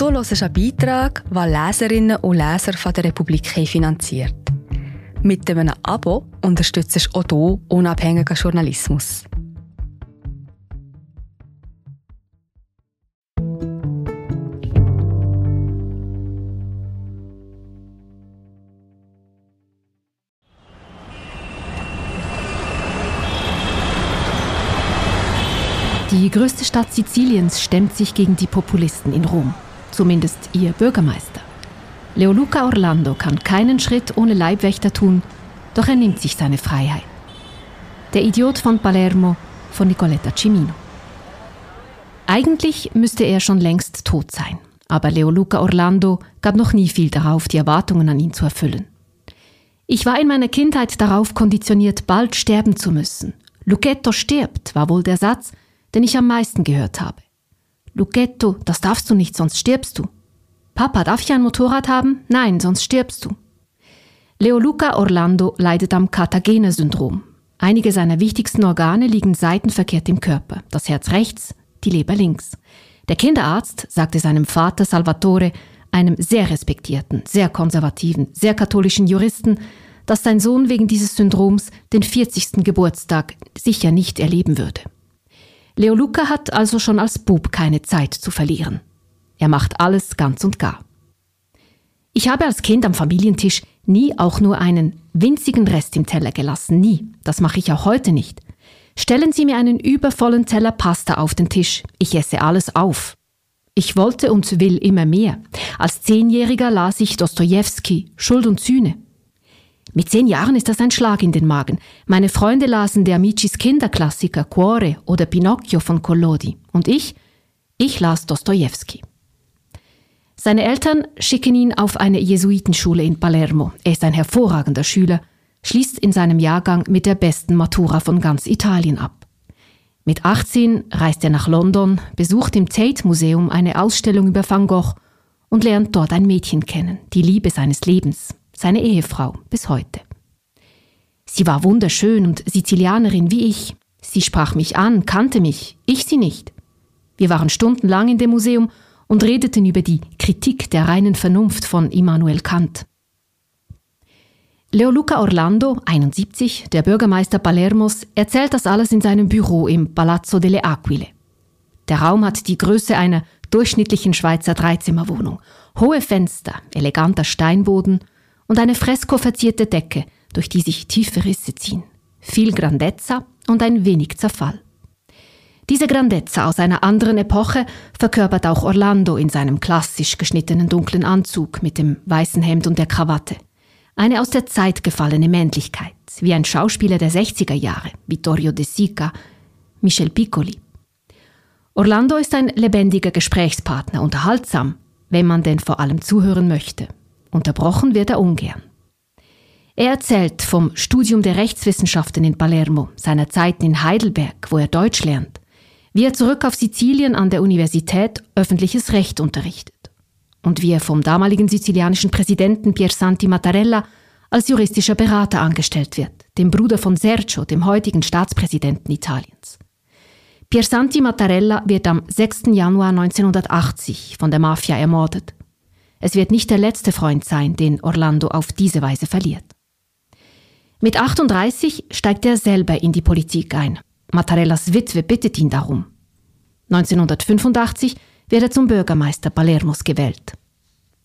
Du hörst einen Beitrag, den Leserinnen und Leser von der Republik finanziert. Mit einem Abo unterstützt du auch du unabhängigen Journalismus. Die größte Stadt Siziliens stemmt sich gegen die Populisten in Rom. Zumindest ihr Bürgermeister. Leoluca Orlando kann keinen Schritt ohne Leibwächter tun, doch er nimmt sich seine Freiheit. Der Idiot von Palermo von Nicoletta Cimino. Eigentlich müsste er schon längst tot sein, aber Leoluca Orlando gab noch nie viel darauf, die Erwartungen an ihn zu erfüllen. Ich war in meiner Kindheit darauf konditioniert, bald sterben zu müssen. Lucchetto stirbt, war wohl der Satz, den ich am meisten gehört habe. Lucchetto, das darfst du nicht, sonst stirbst du. Papa, darf ich ein Motorrad haben? Nein, sonst stirbst du. Leoluca Orlando leidet am Cartagena-Syndrom. Einige seiner wichtigsten Organe liegen seitenverkehrt im Körper. Das Herz rechts, die Leber links. Der Kinderarzt sagte seinem Vater Salvatore, einem sehr respektierten, sehr konservativen, sehr katholischen Juristen, dass sein Sohn wegen dieses Syndroms den 40. Geburtstag sicher nicht erleben würde. Leo Luca hat also schon als Bub keine Zeit zu verlieren. Er macht alles ganz und gar. Ich habe als Kind am Familientisch nie auch nur einen winzigen Rest im Teller gelassen, nie. Das mache ich auch heute nicht. Stellen Sie mir einen übervollen Teller Pasta auf den Tisch. Ich esse alles auf. Ich wollte und will immer mehr. Als Zehnjähriger las ich Dostoevsky, Schuld und Sühne. Mit zehn Jahren ist das ein Schlag in den Magen. Meine Freunde lasen der Amicis Kinderklassiker Cuore oder Pinocchio von Collodi. Und ich? Ich las Dostoevsky. Seine Eltern schicken ihn auf eine Jesuitenschule in Palermo. Er ist ein hervorragender Schüler, schließt in seinem Jahrgang mit der besten Matura von ganz Italien ab. Mit 18 reist er nach London, besucht im Tate Museum eine Ausstellung über Van Gogh und lernt dort ein Mädchen kennen, die Liebe seines Lebens, seine Ehefrau, bis heute. Sie war wunderschön und Sizilianerin wie ich. Sie sprach mich an, kannte mich, ich sie nicht. Wir waren stundenlang in dem Museum und redeten über die Kritik der reinen Vernunft von Immanuel Kant. Leoluca Orlando, 71, der Bürgermeister Palermos, erzählt das alles in seinem Büro im Palazzo delle Aquile. Der Raum hat die Größe einer durchschnittlichen Schweizer Dreizimmerwohnung. Hohe Fenster, eleganter Steinboden und eine freskoverzierte Decke, durch die sich tiefe Risse ziehen. Viel Grandezza und ein wenig Zerfall. Diese Grandezza aus einer anderen Epoche verkörpert auch Orlando in seinem klassisch geschnittenen dunklen Anzug mit dem weißen Hemd und der Krawatte. Eine aus der Zeit gefallene Männlichkeit, wie ein Schauspieler der 60er Jahre, Vittorio De Sica, Michel Piccoli. Orlando ist ein lebendiger Gesprächspartner, unterhaltsam, wenn man denn vor allem zuhören möchte. Unterbrochen wird er ungern. Er erzählt vom Studium der Rechtswissenschaften in Palermo, seiner Zeit in Heidelberg, wo er Deutsch lernt, wie er zurück auf Sizilien an der Universität öffentliches Recht unterrichtet und wie er vom damaligen sizilianischen Präsidenten Piersanti Mattarella als juristischer Berater angestellt wird, dem Bruder von Sergio, dem heutigen Staatspräsidenten Italiens. Piersanti Mattarella wird am 6. Januar 1980 von der Mafia ermordet. Es wird nicht der letzte Freund sein, den Orlando auf diese Weise verliert. Mit 38 steigt er selber in die Politik ein. Mattarellas Witwe bittet ihn darum. 1985 wird er zum Bürgermeister Palermos gewählt.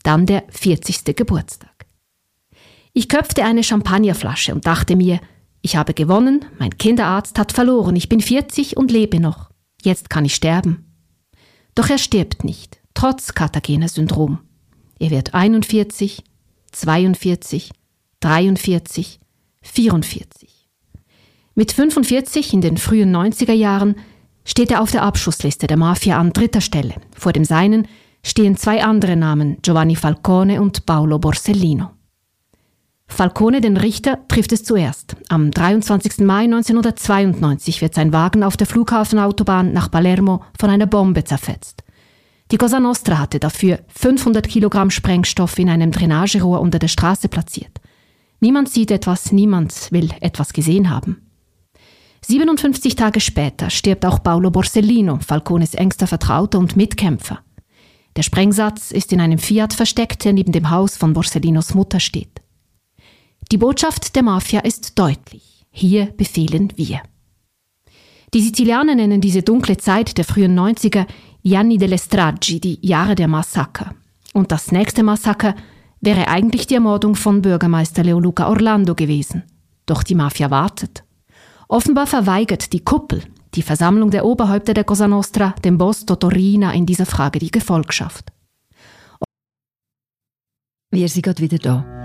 Dann der 40. Geburtstag. Ich köpfte eine Champagnerflasche und dachte mir, ich habe gewonnen, mein Kinderarzt hat verloren, ich bin 40 und lebe noch. Jetzt kann ich sterben. Doch er stirbt nicht, trotz Cartagena-Syndrom. Er wird 41, 42, 43, 44. Mit 45 in den frühen 90er Jahren steht er auf der Abschussliste der Mafia an dritter Stelle. Vor dem Seinen stehen zwei andere Namen, Giovanni Falcone und Paolo Borsellino. Falcone, den Richter, trifft es zuerst. Am 23. Mai 1992 wird sein Wagen auf der Flughafenautobahn nach Palermo von einer Bombe zerfetzt. Die Cosa Nostra hatte dafür 500 Kilogramm Sprengstoff in einem Drainagerohr unter der Straße platziert. Niemand sieht etwas, niemand will etwas gesehen haben. 57 Tage später stirbt auch Paolo Borsellino, Falcones engster Vertrauter und Mitkämpfer. Der Sprengsatz ist in einem Fiat versteckt, der neben dem Haus von Borsellinos Mutter steht. Die Botschaft der Mafia ist deutlich. Hier befehlen wir. Die Sizilianer nennen diese dunkle Zeit der frühen 90er Gianni delle Stragi, die Jahre der Massaker. Und das nächste Massaker wäre eigentlich die Ermordung von Bürgermeister Leoluca Orlando gewesen. Doch die Mafia wartet. Offenbar verweigert die Kuppel, die Versammlung der Oberhäupter der Cosa Nostra, dem Boss Totorina in dieser Frage die Gefolgschaft. Wir sind gerade wieder da.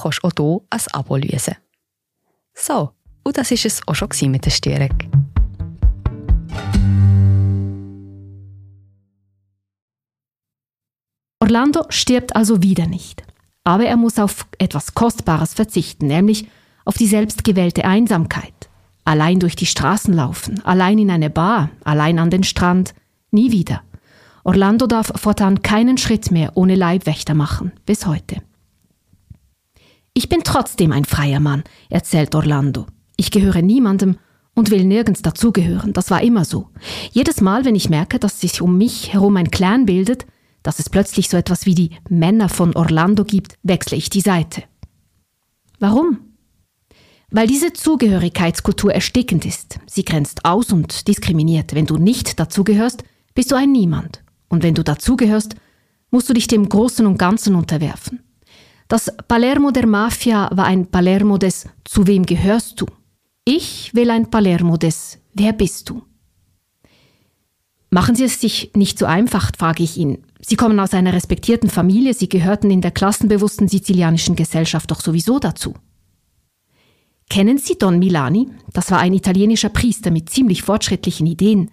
kannst du auch hier ein Abo lösen. So, und das war es auch schon mit der Störung. Orlando stirbt also wieder nicht. Aber er muss auf etwas Kostbares verzichten, nämlich auf die selbstgewählte Einsamkeit. Allein durch die Straßen laufen, allein in eine Bar, allein an den Strand, nie wieder. Orlando darf fortan keinen Schritt mehr ohne Leibwächter machen, bis heute. Ich bin trotzdem ein freier Mann, erzählt Orlando. Ich gehöre niemandem und will nirgends dazugehören. Das war immer so. Jedes Mal, wenn ich merke, dass sich um mich herum ein Clan bildet, dass es plötzlich so etwas wie die Männer von Orlando gibt, wechsle ich die Seite. Warum? Weil diese Zugehörigkeitskultur erstickend ist. Sie grenzt aus und diskriminiert. Wenn du nicht dazugehörst, bist du ein Niemand. Und wenn du dazugehörst, musst du dich dem Großen und Ganzen unterwerfen. Das Palermo der Mafia war ein Palermo des Zu wem gehörst du? Ich will ein Palermo des Wer bist du? Machen Sie es sich nicht so einfach, frage ich ihn. Sie kommen aus einer respektierten Familie, Sie gehörten in der klassenbewussten sizilianischen Gesellschaft doch sowieso dazu. Kennen Sie Don Milani? Das war ein italienischer Priester mit ziemlich fortschrittlichen Ideen.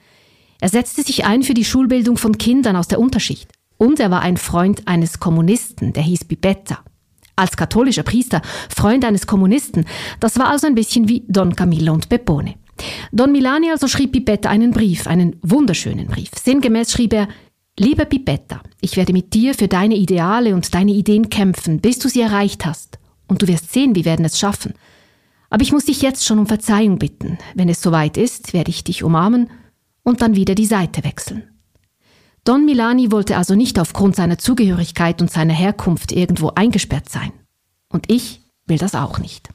Er setzte sich ein für die Schulbildung von Kindern aus der Unterschicht. Und er war ein Freund eines Kommunisten, der hieß Pipetta. Als katholischer Priester, Freund eines Kommunisten, das war also ein bisschen wie Don Camillo und Peppone. Don Milani also schrieb Pipetta einen Brief, einen wunderschönen Brief. Sinngemäß schrieb er, Liebe Pipetta, ich werde mit dir für deine Ideale und deine Ideen kämpfen, bis du sie erreicht hast. Und du wirst sehen, wir werden es schaffen. Aber ich muss dich jetzt schon um Verzeihung bitten. Wenn es soweit ist, werde ich dich umarmen und dann wieder die Seite wechseln. Don Milani wollte also nicht aufgrund seiner Zugehörigkeit und seiner Herkunft irgendwo eingesperrt sein. Und ich will das auch nicht.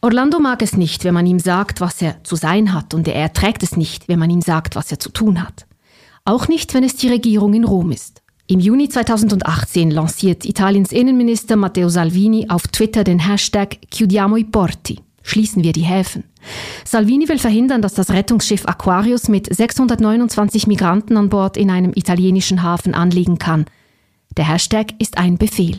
Orlando mag es nicht, wenn man ihm sagt, was er zu sein hat, und er erträgt es nicht, wenn man ihm sagt, was er zu tun hat. Auch nicht, wenn es die Regierung in Rom ist. Im Juni 2018 lanciert Italiens Innenminister Matteo Salvini auf Twitter den Hashtag Chiudiamo i porti. Schließen wir die Häfen. Salvini will verhindern, dass das Rettungsschiff Aquarius mit 629 Migranten an Bord in einem italienischen Hafen anliegen kann. Der Hashtag ist ein Befehl.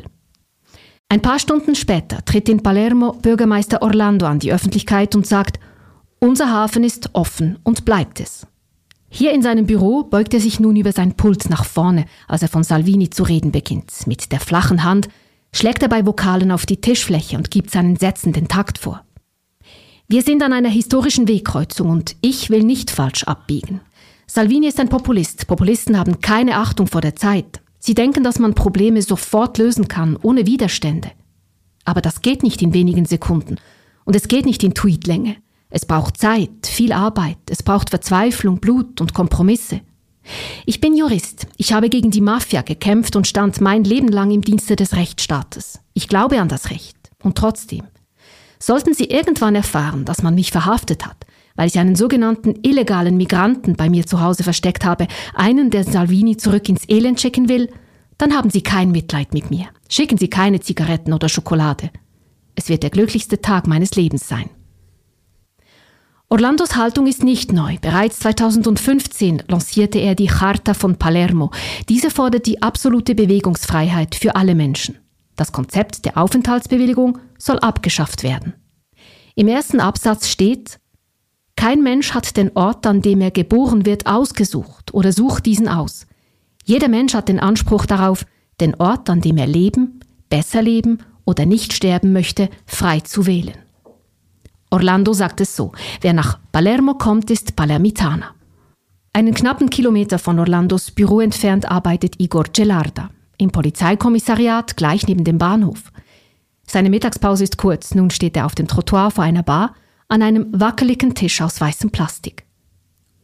Ein paar Stunden später tritt in Palermo Bürgermeister Orlando an die Öffentlichkeit und sagt, unser Hafen ist offen und bleibt es. Hier in seinem Büro beugt er sich nun über sein Pult nach vorne, als er von Salvini zu reden beginnt. Mit der flachen Hand schlägt er bei Vokalen auf die Tischfläche und gibt seinen Sätzen den Takt vor. Wir sind an einer historischen Wegkreuzung und ich will nicht falsch abbiegen. Salvini ist ein Populist. Populisten haben keine Achtung vor der Zeit. Sie denken, dass man Probleme sofort lösen kann, ohne Widerstände. Aber das geht nicht in wenigen Sekunden. Und es geht nicht in Tweetlänge. Es braucht Zeit, viel Arbeit, es braucht Verzweiflung, Blut und Kompromisse. Ich bin Jurist. Ich habe gegen die Mafia gekämpft und stand mein Leben lang im Dienste des Rechtsstaates. Ich glaube an das Recht. Und trotzdem. Sollten Sie irgendwann erfahren, dass man mich verhaftet hat, weil ich einen sogenannten illegalen Migranten bei mir zu Hause versteckt habe, einen, der Salvini zurück ins Elend schicken will, dann haben Sie kein Mitleid mit mir. Schicken Sie keine Zigaretten oder Schokolade. Es wird der glücklichste Tag meines Lebens sein. Orlandos Haltung ist nicht neu. Bereits 2015 lancierte er die Charta von Palermo. Diese fordert die absolute Bewegungsfreiheit für alle Menschen. Das Konzept der Aufenthaltsbewilligung soll abgeschafft werden. Im ersten Absatz steht, Kein Mensch hat den Ort, an dem er geboren wird, ausgesucht oder sucht diesen aus. Jeder Mensch hat den Anspruch darauf, den Ort, an dem er leben, besser leben oder nicht sterben möchte, frei zu wählen. Orlando sagt es so, wer nach Palermo kommt, ist Palermitaner. Einen knappen Kilometer von Orlandos Büro entfernt arbeitet Igor Gelarda im Polizeikommissariat gleich neben dem Bahnhof. Seine Mittagspause ist kurz, nun steht er auf dem Trottoir vor einer Bar an einem wackeligen Tisch aus weißem Plastik.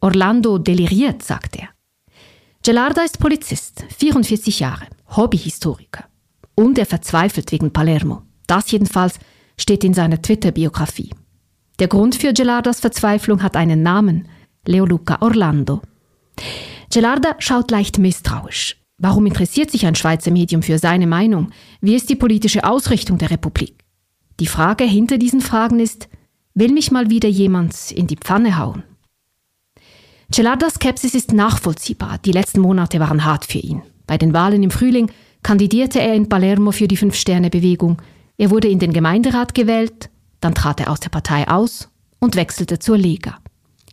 Orlando deliriert, sagt er. Gelarda ist Polizist, 44 Jahre, Hobbyhistoriker. Und er verzweifelt wegen Palermo. Das jedenfalls steht in seiner Twitter-Biografie. Der Grund für Gelardas Verzweiflung hat einen Namen, Leoluca Orlando. Gelarda schaut leicht misstrauisch. Warum interessiert sich ein Schweizer Medium für seine Meinung? Wie ist die politische Ausrichtung der Republik? Die Frage hinter diesen Fragen ist, will mich mal wieder jemand in die Pfanne hauen? Gelardas Skepsis ist nachvollziehbar. Die letzten Monate waren hart für ihn. Bei den Wahlen im Frühling kandidierte er in Palermo für die Fünf-Sterne-Bewegung. Er wurde in den Gemeinderat gewählt, dann trat er aus der Partei aus und wechselte zur Lega.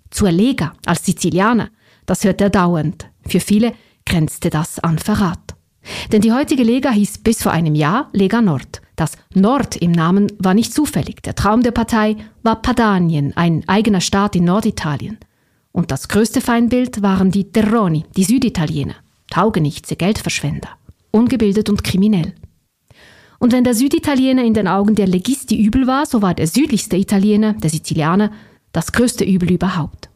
Zur Lega als Sizilianer, das hört er dauernd. Für viele grenzte das an Verrat. Denn die heutige Lega hieß bis vor einem Jahr Lega Nord. Das Nord im Namen war nicht zufällig. Der Traum der Partei war Padanien, ein eigener Staat in Norditalien. Und das größte Feindbild waren die Terroni, die Süditaliener. Taugenichtse, Geldverschwender. Ungebildet und kriminell. Und wenn der Süditaliener in den Augen der Legisti übel war, so war der südlichste Italiener, der Sizilianer, das größte Übel überhaupt.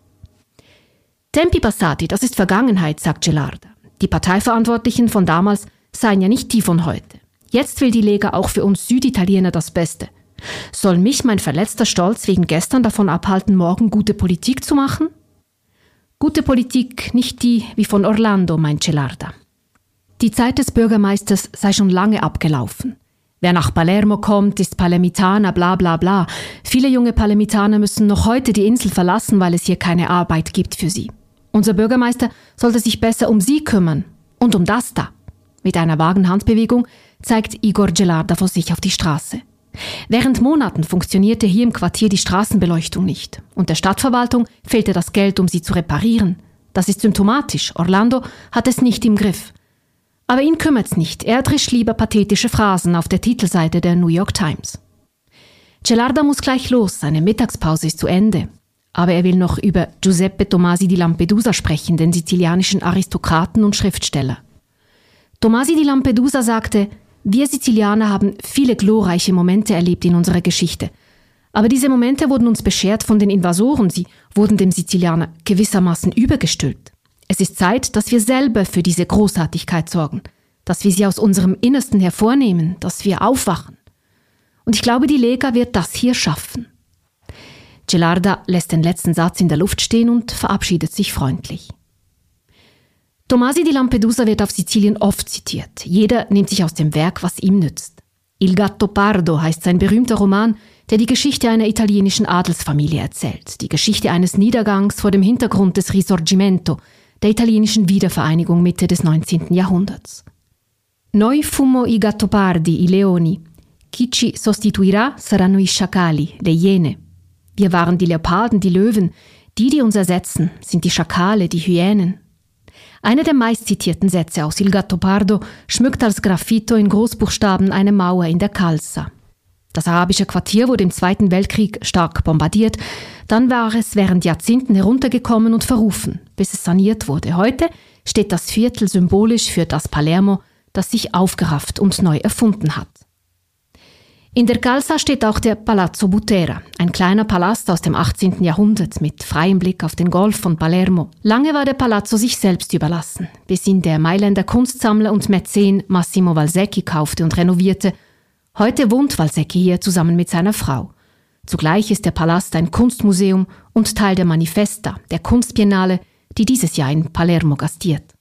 Tempi passati, das ist Vergangenheit, sagt Gelarda. Die Parteiverantwortlichen von damals seien ja nicht die von heute. Jetzt will die Lega auch für uns Süditaliener das Beste. Soll mich mein verletzter Stolz wegen gestern davon abhalten, morgen gute Politik zu machen? Gute Politik, nicht die wie von Orlando, meint Celarda. Die Zeit des Bürgermeisters sei schon lange abgelaufen. Wer nach Palermo kommt, ist Palermitaner, bla bla bla. Viele junge Palermitaner müssen noch heute die Insel verlassen, weil es hier keine Arbeit gibt für sie. Unser Bürgermeister sollte sich besser um sie kümmern und um das da. Mit einer vagen Handbewegung zeigt Igor Gelarda vor sich auf die Straße. Während Monaten funktionierte hier im Quartier die Straßenbeleuchtung nicht und der Stadtverwaltung fehlte das Geld, um sie zu reparieren. Das ist symptomatisch. Orlando hat es nicht im Griff. Aber ihn kümmert's nicht. Er drischt lieber pathetische Phrasen auf der Titelseite der New York Times. Gelarda muss gleich los. Seine Mittagspause ist zu Ende. Aber er will noch über Giuseppe Tomasi di Lampedusa sprechen, den sizilianischen Aristokraten und Schriftsteller. Tomasi di Lampedusa sagte, wir Sizilianer haben viele glorreiche Momente erlebt in unserer Geschichte. Aber diese Momente wurden uns beschert von den Invasoren, sie wurden dem Sizilianer gewissermaßen übergestülpt. Es ist Zeit, dass wir selber für diese Großartigkeit sorgen, dass wir sie aus unserem Innersten hervornehmen, dass wir aufwachen. Und ich glaube, die Lega wird das hier schaffen. Gelarda lässt den letzten Satz in der Luft stehen und verabschiedet sich freundlich. Tomasi di Lampedusa wird auf Sizilien oft zitiert. Jeder nimmt sich aus dem Werk, was ihm nützt. Il Gatto Pardo heißt sein berühmter Roman, der die Geschichte einer italienischen Adelsfamilie erzählt, die Geschichte eines Niedergangs vor dem Hintergrund des Risorgimento, der italienischen Wiedervereinigung Mitte des 19. Jahrhunderts. Noi fumo i gattopardi, i leoni. Chi ci sostituirà saranno i sciacalli, le iene. Wir waren die Leoparden, die Löwen. Die, die uns ersetzen, sind die Schakale, die Hyänen. Einer der meistzitierten Sätze aus Il Gattopardo schmückt als Graffito in Großbuchstaben eine Mauer in der Calza. Das arabische Quartier wurde im Zweiten Weltkrieg stark bombardiert, dann war es während Jahrzehnten heruntergekommen und verrufen, bis es saniert wurde. Heute steht das Viertel symbolisch für das Palermo, das sich aufgerafft und neu erfunden hat. In der Calza steht auch der Palazzo Butera, ein kleiner Palast aus dem 18. Jahrhundert mit freiem Blick auf den Golf von Palermo. Lange war der Palazzo sich selbst überlassen, bis ihn der Mailänder Kunstsammler und Mäzen Massimo Valsecchi kaufte und renovierte. Heute wohnt Valsecchi hier zusammen mit seiner Frau. Zugleich ist der Palast ein Kunstmuseum und Teil der Manifesta, der Kunstbiennale, die dieses Jahr in Palermo gastiert.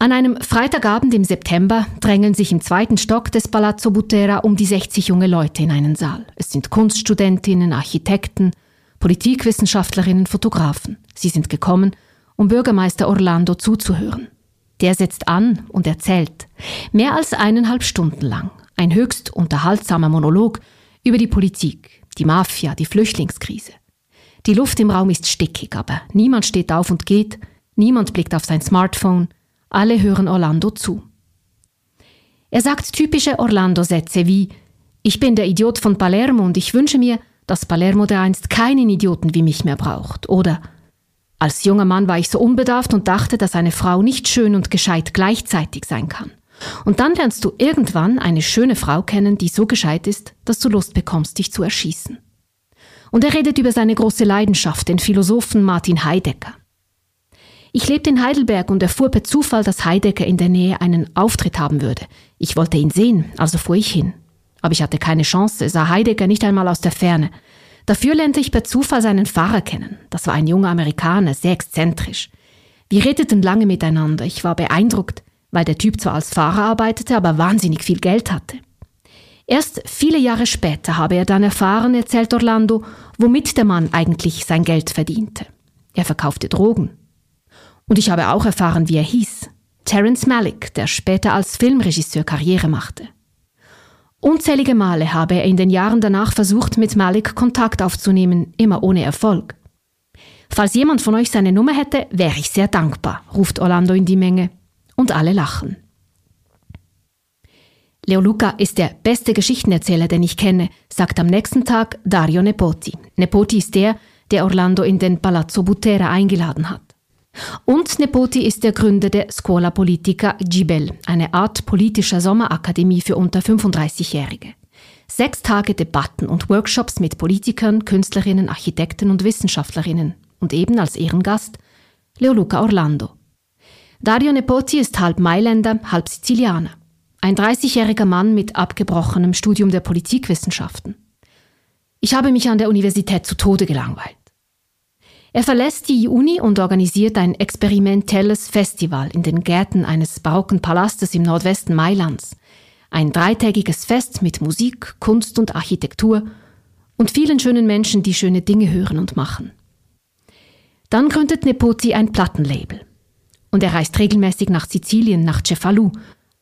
An einem Freitagabend im September drängeln sich im zweiten Stock des Palazzo Butera um die 60 junge Leute in einen Saal. Es sind Kunststudentinnen, Architekten, Politikwissenschaftlerinnen, Fotografen. Sie sind gekommen, um Bürgermeister Orlando zuzuhören. Der setzt an und erzählt. Mehr als eineinhalb Stunden lang. Ein höchst unterhaltsamer Monolog über die Politik, die Mafia, die Flüchtlingskrise. Die Luft im Raum ist stickig, aber niemand steht auf und geht, niemand blickt auf sein Smartphone, alle hören Orlando zu. Er sagt typische Orlando-Sätze wie Ich bin der Idiot von Palermo und ich wünsche mir, dass Palermo dereinst keinen Idioten wie mich mehr braucht. Oder Als junger Mann war ich so unbedarft und dachte, dass eine Frau nicht schön und gescheit gleichzeitig sein kann. Und dann lernst du irgendwann eine schöne Frau kennen, die so gescheit ist, dass du Lust bekommst, dich zu erschießen. Und er redet über seine große Leidenschaft, den Philosophen Martin Heidegger. Ich lebte in Heidelberg und erfuhr per Zufall, dass Heidegger in der Nähe einen Auftritt haben würde. Ich wollte ihn sehen, also fuhr ich hin. Aber ich hatte keine Chance, sah Heidegger nicht einmal aus der Ferne. Dafür lernte ich per Zufall seinen Fahrer kennen. Das war ein junger Amerikaner, sehr exzentrisch. Wir redeten lange miteinander. Ich war beeindruckt, weil der Typ zwar als Fahrer arbeitete, aber wahnsinnig viel Geld hatte. Erst viele Jahre später habe er dann erfahren, erzählt Orlando, womit der Mann eigentlich sein Geld verdiente. Er verkaufte Drogen. Und ich habe auch erfahren, wie er hieß. Terence Malick, der später als Filmregisseur Karriere machte. Unzählige Male habe er in den Jahren danach versucht, mit Malik Kontakt aufzunehmen, immer ohne Erfolg. Falls jemand von euch seine Nummer hätte, wäre ich sehr dankbar, ruft Orlando in die Menge. Und alle lachen. Leo Luca ist der beste Geschichtenerzähler, den ich kenne, sagt am nächsten Tag Dario Nepoti. Nepoti ist der, der Orlando in den Palazzo Butera eingeladen hat. Und Nepoti ist der Gründer der Scuola Politica Gibel, eine Art politischer Sommerakademie für unter 35-Jährige. Sechs Tage Debatten und Workshops mit Politikern, Künstlerinnen, Architekten und Wissenschaftlerinnen. Und eben als Ehrengast Leoluca Orlando. Dario Nepoti ist halb Mailänder, halb Sizilianer. Ein 30-jähriger Mann mit abgebrochenem Studium der Politikwissenschaften. Ich habe mich an der Universität zu Tode gelangweilt. Er verlässt die Uni und organisiert ein experimentelles Festival in den Gärten eines barocken Palastes im Nordwesten Mailands. Ein dreitägiges Fest mit Musik, Kunst und Architektur und vielen schönen Menschen, die schöne Dinge hören und machen. Dann gründet Nepoti ein Plattenlabel. Und er reist regelmäßig nach Sizilien, nach Cefalù,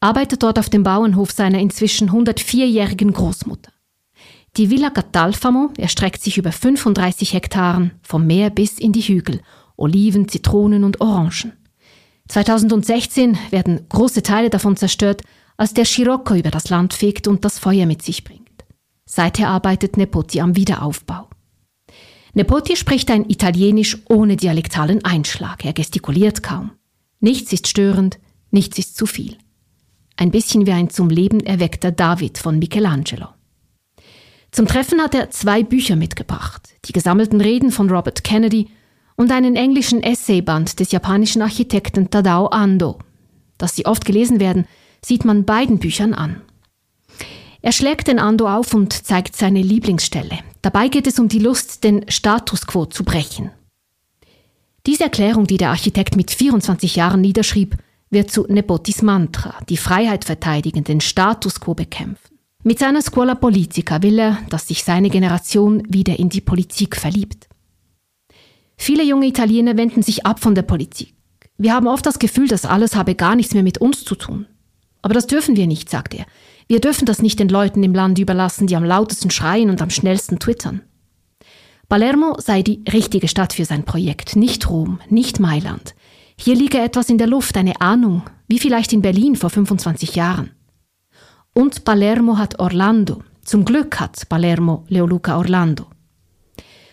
arbeitet dort auf dem Bauernhof seiner inzwischen 104-jährigen Großmutter. Die Villa Catalfamo erstreckt sich über 35 Hektaren, vom Meer bis in die Hügel, Oliven, Zitronen und Orangen. 2016 werden große Teile davon zerstört, als der Scirocco über das Land fegt und das Feuer mit sich bringt. Seither arbeitet Nepoti am Wiederaufbau. Nepoti spricht ein Italienisch ohne dialektalen Einschlag. Er gestikuliert kaum. Nichts ist störend, nichts ist zu viel. Ein bisschen wie ein zum Leben erweckter David von Michelangelo. Zum Treffen hat er zwei Bücher mitgebracht, die gesammelten Reden von Robert Kennedy und einen englischen Essayband des japanischen Architekten Tadao Ando. Dass sie oft gelesen werden, sieht man beiden Büchern an. Er schlägt den Ando auf und zeigt seine Lieblingsstelle. Dabei geht es um die Lust, den Status quo zu brechen. Diese Erklärung, die der Architekt mit 24 Jahren niederschrieb, wird zu Nepotis Mantra, die Freiheit verteidigen, den Status quo bekämpfen. Mit seiner Scuola Politica will er, dass sich seine Generation wieder in die Politik verliebt. Viele junge Italiener wenden sich ab von der Politik. Wir haben oft das Gefühl, dass alles habe gar nichts mehr mit uns zu tun. Aber das dürfen wir nicht, sagt er. Wir dürfen das nicht den Leuten im Land überlassen, die am lautesten schreien und am schnellsten twittern. Palermo sei die richtige Stadt für sein Projekt, nicht Rom, nicht Mailand. Hier liege etwas in der Luft, eine Ahnung, wie vielleicht in Berlin vor 25 Jahren. Und Palermo hat Orlando. Zum Glück hat Palermo Leoluca Orlando.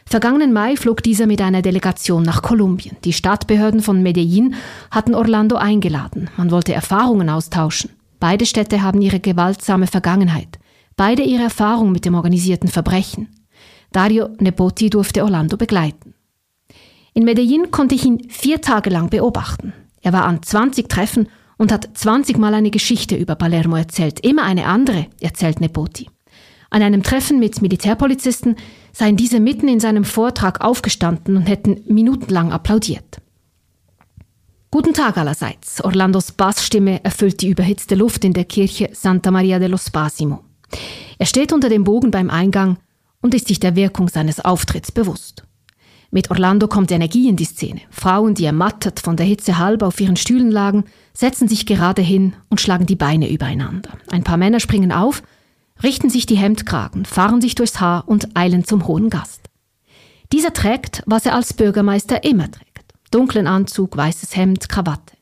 Vergangenen Mai flog dieser mit einer Delegation nach Kolumbien. Die Stadtbehörden von Medellin hatten Orlando eingeladen. Man wollte Erfahrungen austauschen. Beide Städte haben ihre gewaltsame Vergangenheit. Beide ihre Erfahrung mit dem organisierten Verbrechen. Dario Nepoti durfte Orlando begleiten. In Medellin konnte ich ihn vier Tage lang beobachten. Er war an 20 Treffen und hat 20 Mal eine Geschichte über Palermo erzählt, immer eine andere, erzählt Nepoti. An einem Treffen mit Militärpolizisten seien diese mitten in seinem Vortrag aufgestanden und hätten minutenlang applaudiert. Guten Tag allerseits. Orlandos Bassstimme erfüllt die überhitzte Luft in der Kirche Santa Maria dello Spasimo. Er steht unter dem Bogen beim Eingang und ist sich der Wirkung seines Auftritts bewusst. Mit Orlando kommt Energie in die Szene. Frauen, die ermattet von der Hitze halb auf ihren Stühlen lagen, setzen sich gerade hin und schlagen die Beine übereinander. Ein paar Männer springen auf, richten sich die Hemdkragen, fahren sich durchs Haar und eilen zum hohen Gast. Dieser trägt, was er als Bürgermeister immer trägt. Dunklen Anzug, weißes Hemd, Krawatte.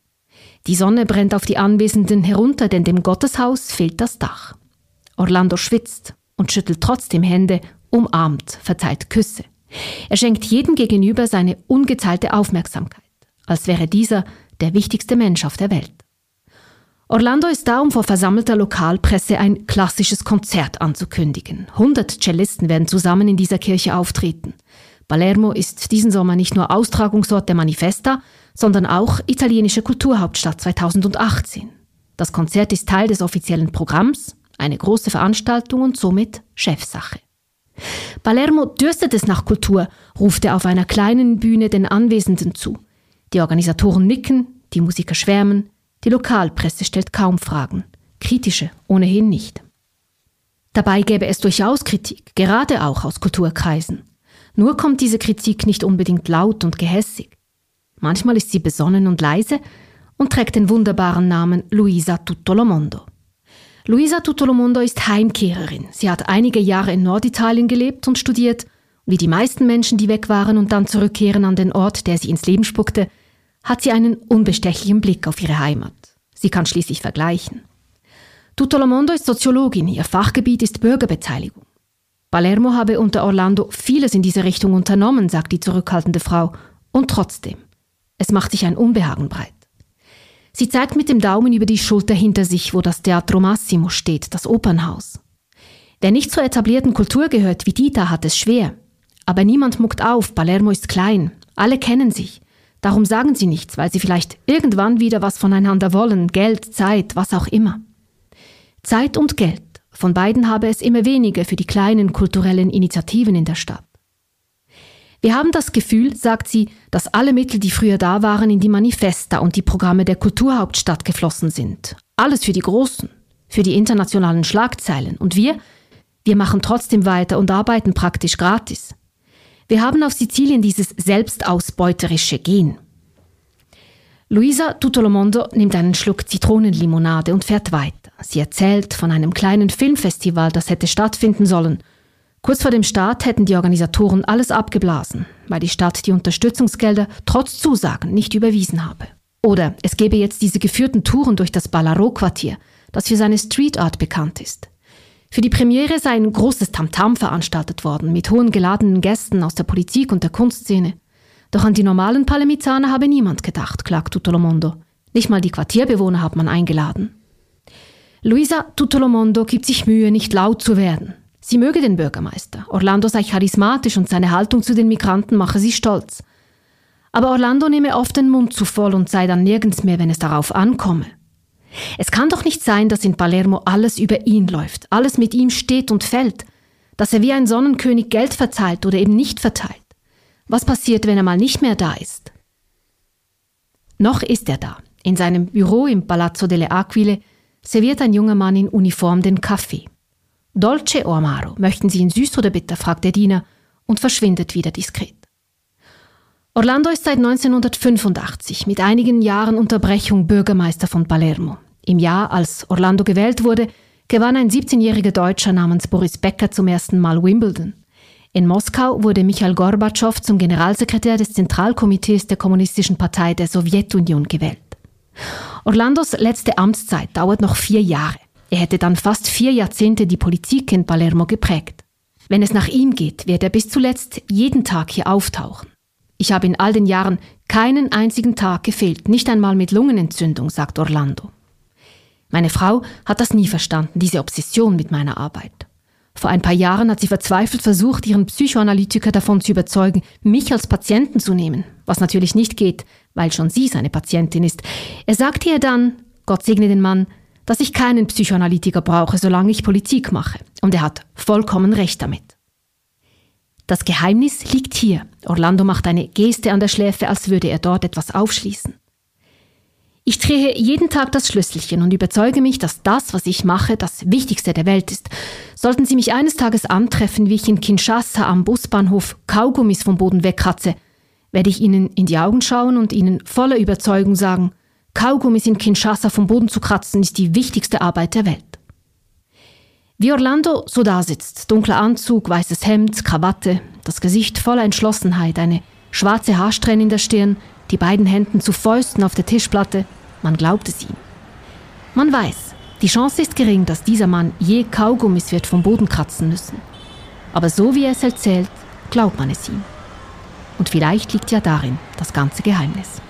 Die Sonne brennt auf die Anwesenden herunter, denn dem Gotteshaus fehlt das Dach. Orlando schwitzt und schüttelt trotzdem Hände, umarmt, verteilt Küsse. Er schenkt jedem gegenüber seine ungeteilte Aufmerksamkeit, als wäre dieser der wichtigste Mensch auf der Welt. Orlando ist da, um vor versammelter Lokalpresse ein klassisches Konzert anzukündigen. 100 Cellisten werden zusammen in dieser Kirche auftreten. Palermo ist diesen Sommer nicht nur Austragungsort der Manifesta, sondern auch italienische Kulturhauptstadt 2018. Das Konzert ist Teil des offiziellen Programms, eine große Veranstaltung und somit Chefsache. Palermo dürstet es nach Kultur, ruft er auf einer kleinen Bühne den Anwesenden zu. Die Organisatoren nicken, die Musiker schwärmen, die Lokalpresse stellt kaum Fragen, kritische ohnehin nicht. Dabei gäbe es durchaus Kritik, gerade auch aus Kulturkreisen. Nur kommt diese Kritik nicht unbedingt laut und gehässig. Manchmal ist sie besonnen und leise und trägt den wunderbaren Namen Luisa Tuttolomondo. Luisa Tuttolomondo ist Heimkehrerin. Sie hat einige Jahre in Norditalien gelebt und studiert. Wie die meisten Menschen, die weg waren und dann zurückkehren an den Ort, der sie ins Leben spuckte, hat sie einen unbestechlichen Blick auf ihre Heimat. Sie kann schließlich vergleichen. Tutolomondo ist Soziologin, ihr Fachgebiet ist Bürgerbeteiligung. Palermo habe unter Orlando vieles in diese Richtung unternommen, sagt die zurückhaltende Frau, und trotzdem, es macht sich ein Unbehagen breit. Sie zeigt mit dem Daumen über die Schulter hinter sich, wo das Teatro Massimo steht, das Opernhaus. Wer nicht zur etablierten Kultur gehört wie Dieter, hat es schwer. Aber niemand muckt auf, Palermo ist klein, alle kennen sich. Darum sagen sie nichts, weil sie vielleicht irgendwann wieder was voneinander wollen, Geld, Zeit, was auch immer. Zeit und Geld, von beiden habe es immer weniger für die kleinen kulturellen Initiativen in der Stadt. Wir haben das Gefühl, sagt sie, dass alle Mittel, die früher da waren, in die Manifesta und die Programme der Kulturhauptstadt geflossen sind. Alles für die Großen, für die internationalen Schlagzeilen. Und wir, wir machen trotzdem weiter und arbeiten praktisch gratis. Wir haben auf Sizilien dieses selbstausbeuterische Gen. Luisa Tutolomondo nimmt einen Schluck Zitronenlimonade und fährt weiter. Sie erzählt von einem kleinen Filmfestival, das hätte stattfinden sollen. Kurz vor dem Start hätten die Organisatoren alles abgeblasen, weil die Stadt die Unterstützungsgelder trotz Zusagen nicht überwiesen habe. Oder es gäbe jetzt diese geführten Touren durch das Ballaro-Quartier, das für seine Street Art bekannt ist. Für die Premiere sei ein großes Tamtam veranstaltet worden, mit hohen geladenen Gästen aus der Politik und der Kunstszene. Doch an die normalen Palemizzaner habe niemand gedacht, klagt Tutolomondo. Nicht mal die Quartierbewohner hat man eingeladen. Luisa Tutolomondo gibt sich Mühe, nicht laut zu werden. Sie möge den Bürgermeister. Orlando sei charismatisch und seine Haltung zu den Migranten mache sie stolz. Aber Orlando nehme oft den Mund zu voll und sei dann nirgends mehr, wenn es darauf ankomme. Es kann doch nicht sein, dass in Palermo alles über ihn läuft, alles mit ihm steht und fällt, dass er wie ein Sonnenkönig Geld verteilt oder eben nicht verteilt. Was passiert, wenn er mal nicht mehr da ist? Noch ist er da. In seinem Büro im Palazzo delle Aquile serviert ein junger Mann in Uniform den Kaffee. Dolce o amaro, möchten Sie ihn süß oder bitter, fragt der Diener und verschwindet wieder diskret. Orlando ist seit 1985 mit einigen Jahren Unterbrechung Bürgermeister von Palermo. Im Jahr, als Orlando gewählt wurde, gewann ein 17-jähriger Deutscher namens Boris Becker zum ersten Mal Wimbledon. In Moskau wurde Michael Gorbatschow zum Generalsekretär des Zentralkomitees der Kommunistischen Partei der Sowjetunion gewählt. Orlandos letzte Amtszeit dauert noch vier Jahre. Er hätte dann fast vier Jahrzehnte die Politik in Palermo geprägt. Wenn es nach ihm geht, wird er bis zuletzt jeden Tag hier auftauchen. Ich habe in all den Jahren keinen einzigen Tag gefehlt, nicht einmal mit Lungenentzündung, sagt Orlando. Meine Frau hat das nie verstanden, diese Obsession mit meiner Arbeit. Vor ein paar Jahren hat sie verzweifelt versucht, ihren Psychoanalytiker davon zu überzeugen, mich als Patienten zu nehmen, was natürlich nicht geht, weil schon sie seine Patientin ist. Er sagte ihr dann, Gott segne den Mann, dass ich keinen Psychoanalytiker brauche, solange ich Politik mache. Und er hat vollkommen recht damit. Das Geheimnis liegt hier. Orlando macht eine Geste an der Schläfe, als würde er dort etwas aufschließen. Ich drehe jeden Tag das Schlüsselchen und überzeuge mich, dass das, was ich mache, das Wichtigste der Welt ist. Sollten Sie mich eines Tages antreffen, wie ich in Kinshasa am Busbahnhof Kaugummis vom Boden wegkratze, werde ich Ihnen in die Augen schauen und Ihnen voller Überzeugung sagen, Kaugummis in Kinshasa vom Boden zu kratzen ist die wichtigste Arbeit der Welt. Wie Orlando so da sitzt, dunkler Anzug, weißes Hemd, Krawatte, das Gesicht voller Entschlossenheit, eine schwarze Haarsträhne in der Stirn, die beiden Händen zu Fäusten auf der Tischplatte, man glaubt es ihm. Man weiß, die Chance ist gering, dass dieser Mann je Kaugummis wird vom Boden kratzen müssen. Aber so wie er es erzählt, glaubt man es ihm. Und vielleicht liegt ja darin das ganze Geheimnis.